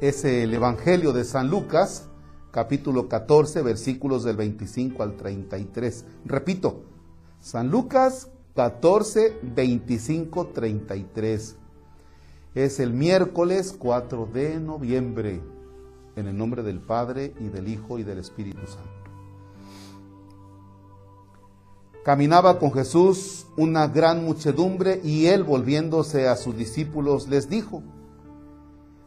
es el Evangelio de San Lucas, capítulo 14, versículos del 25 al 33. Repito, San Lucas 14, 25, 33. Es el miércoles 4 de noviembre, en el nombre del Padre y del Hijo y del Espíritu Santo. Caminaba con Jesús una gran muchedumbre y él volviéndose a sus discípulos les dijo,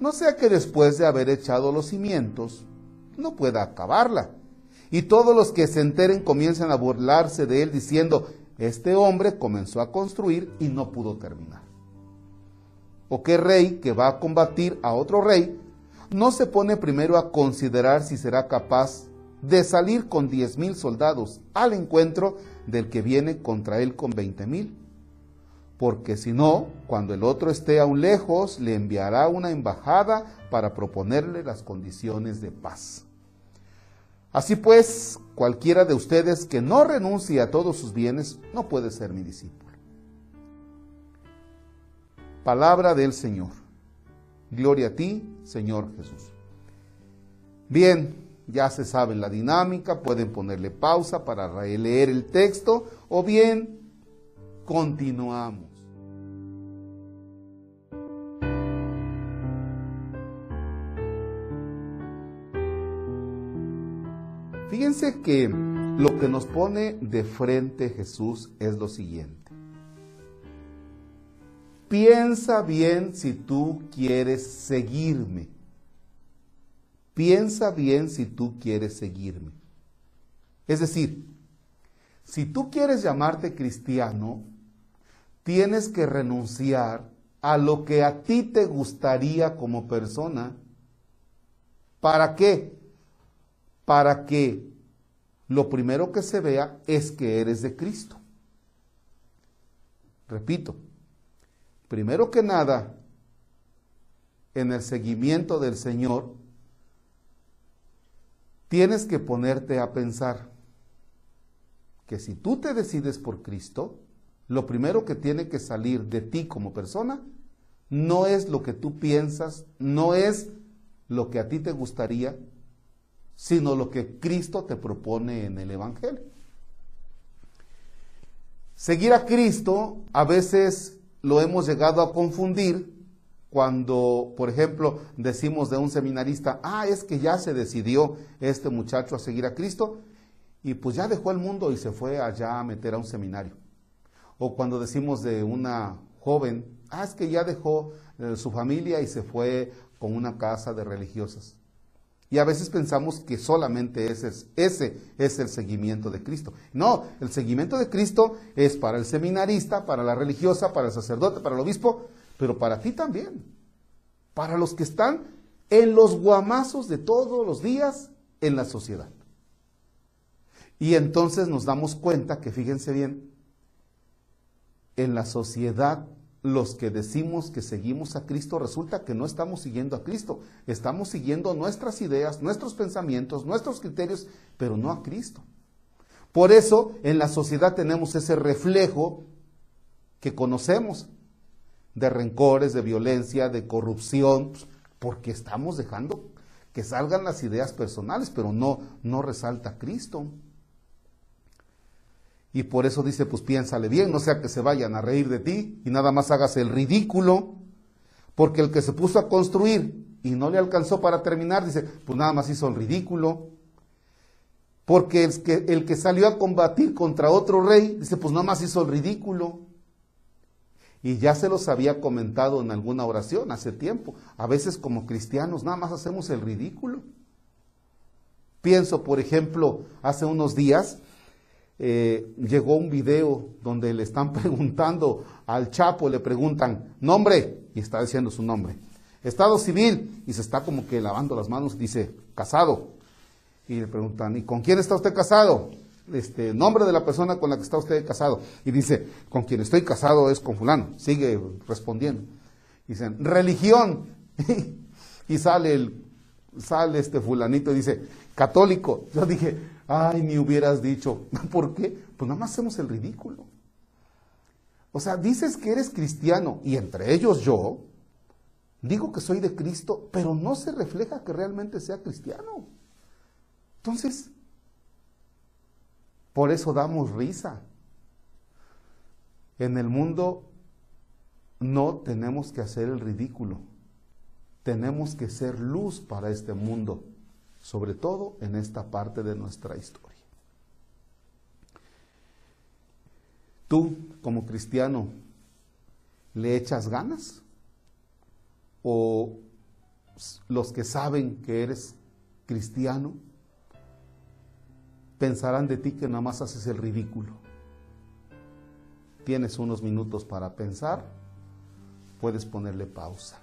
No sea que después de haber echado los cimientos, no pueda acabarla. Y todos los que se enteren comienzan a burlarse de él diciendo, este hombre comenzó a construir y no pudo terminar. ¿O qué rey que va a combatir a otro rey no se pone primero a considerar si será capaz de salir con diez mil soldados al encuentro del que viene contra él con veinte mil. Porque si no, cuando el otro esté aún lejos, le enviará una embajada para proponerle las condiciones de paz. Así pues, cualquiera de ustedes que no renuncie a todos sus bienes no puede ser mi discípulo. Palabra del Señor. Gloria a ti, Señor Jesús. Bien, ya se sabe la dinámica, pueden ponerle pausa para leer el texto o bien continuamos. Fíjense que lo que nos pone de frente Jesús es lo siguiente. Piensa bien si tú quieres seguirme piensa bien si tú quieres seguirme. Es decir, si tú quieres llamarte cristiano, tienes que renunciar a lo que a ti te gustaría como persona. ¿Para qué? Para que lo primero que se vea es que eres de Cristo. Repito, primero que nada, en el seguimiento del Señor, tienes que ponerte a pensar que si tú te decides por Cristo, lo primero que tiene que salir de ti como persona no es lo que tú piensas, no es lo que a ti te gustaría, sino lo que Cristo te propone en el Evangelio. Seguir a Cristo a veces lo hemos llegado a confundir cuando, por ejemplo, decimos de un seminarista, ah, es que ya se decidió este muchacho a seguir a Cristo y pues ya dejó el mundo y se fue allá a meter a un seminario. O cuando decimos de una joven, ah, es que ya dejó eh, su familia y se fue con una casa de religiosas. Y a veces pensamos que solamente ese es, ese es el seguimiento de Cristo. No, el seguimiento de Cristo es para el seminarista, para la religiosa, para el sacerdote, para el obispo, pero para ti también, para los que están en los guamazos de todos los días en la sociedad. Y entonces nos damos cuenta que, fíjense bien, en la sociedad los que decimos que seguimos a Cristo, resulta que no estamos siguiendo a Cristo, estamos siguiendo nuestras ideas, nuestros pensamientos, nuestros criterios, pero no a Cristo. Por eso en la sociedad tenemos ese reflejo que conocemos, de rencores, de violencia, de corrupción, pues, porque estamos dejando que salgan las ideas personales, pero no, no resalta Cristo. Y por eso dice, pues piénsale bien, no sea que se vayan a reír de ti y nada más hagas el ridículo, porque el que se puso a construir y no le alcanzó para terminar, dice, pues nada más hizo el ridículo. Porque el que, el que salió a combatir contra otro rey, dice, pues nada más hizo el ridículo. Y ya se los había comentado en alguna oración hace tiempo. A veces como cristianos nada más hacemos el ridículo. Pienso, por ejemplo, hace unos días eh, llegó un video donde le están preguntando al Chapo, le preguntan, nombre, y está diciendo su nombre. Estado civil, y se está como que lavando las manos, dice, casado. Y le preguntan, ¿y con quién está usted casado? Este, nombre de la persona con la que está usted casado. Y dice, con quien estoy casado es con fulano. Sigue respondiendo. Dicen, religión. y sale el, sale este fulanito y dice, católico. Yo dije, ay, ni hubieras dicho. ¿Por qué? Pues nada más hacemos el ridículo. O sea, dices que eres cristiano y entre ellos yo, digo que soy de Cristo, pero no se refleja que realmente sea cristiano. Entonces, por eso damos risa. En el mundo no tenemos que hacer el ridículo. Tenemos que ser luz para este mundo, sobre todo en esta parte de nuestra historia. Tú, como cristiano, ¿le echas ganas? ¿O los que saben que eres cristiano pensarán de ti que nada más haces el ridículo? Tienes unos minutos para pensar, puedes ponerle pausa.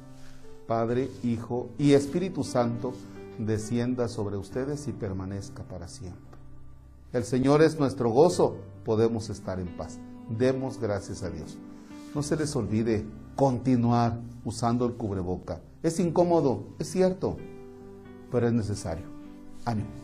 Padre, Hijo y Espíritu Santo, descienda sobre ustedes y permanezca para siempre. El Señor es nuestro gozo, podemos estar en paz. Demos gracias a Dios. No se les olvide continuar usando el cubreboca. Es incómodo, es cierto, pero es necesario. Ánimo.